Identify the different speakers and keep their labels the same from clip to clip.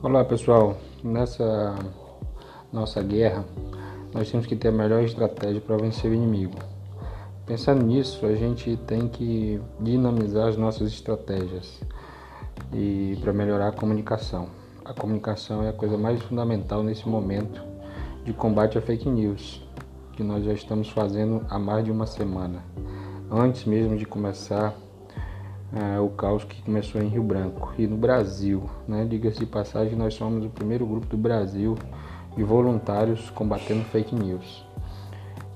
Speaker 1: Olá pessoal, nessa nossa guerra nós temos que ter a melhor estratégia para vencer o inimigo. Pensando nisso, a gente tem que dinamizar as nossas estratégias e para melhorar a comunicação. A comunicação é a coisa mais fundamental nesse momento de combate à fake news, que nós já estamos fazendo há mais de uma semana, antes mesmo de começar é, o caos que começou em Rio Branco e no Brasil. Né? Diga-se de passagem, nós somos o primeiro grupo do Brasil de voluntários combatendo fake news.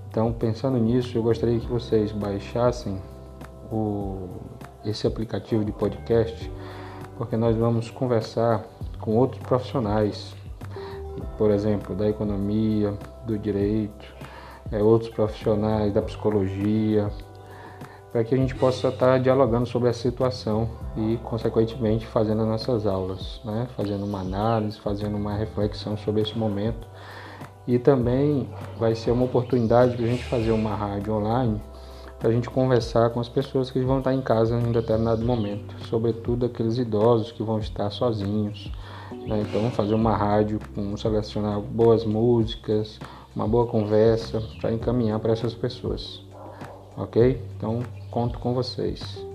Speaker 1: Então, pensando nisso, eu gostaria que vocês baixassem o, esse aplicativo de podcast, porque nós vamos conversar com outros profissionais, por exemplo, da economia, do direito, é, outros profissionais da psicologia, para que a gente possa estar dialogando sobre a situação e, consequentemente, fazendo as nossas aulas, né? fazendo uma análise, fazendo uma reflexão sobre esse momento. E também vai ser uma oportunidade de a gente fazer uma rádio online para a gente conversar com as pessoas que vão estar em casa em determinado momento, sobretudo aqueles idosos que vão estar sozinhos. Né? Então, fazer uma rádio com selecionar boas músicas, uma boa conversa para encaminhar para essas pessoas ok? Então conto com vocês.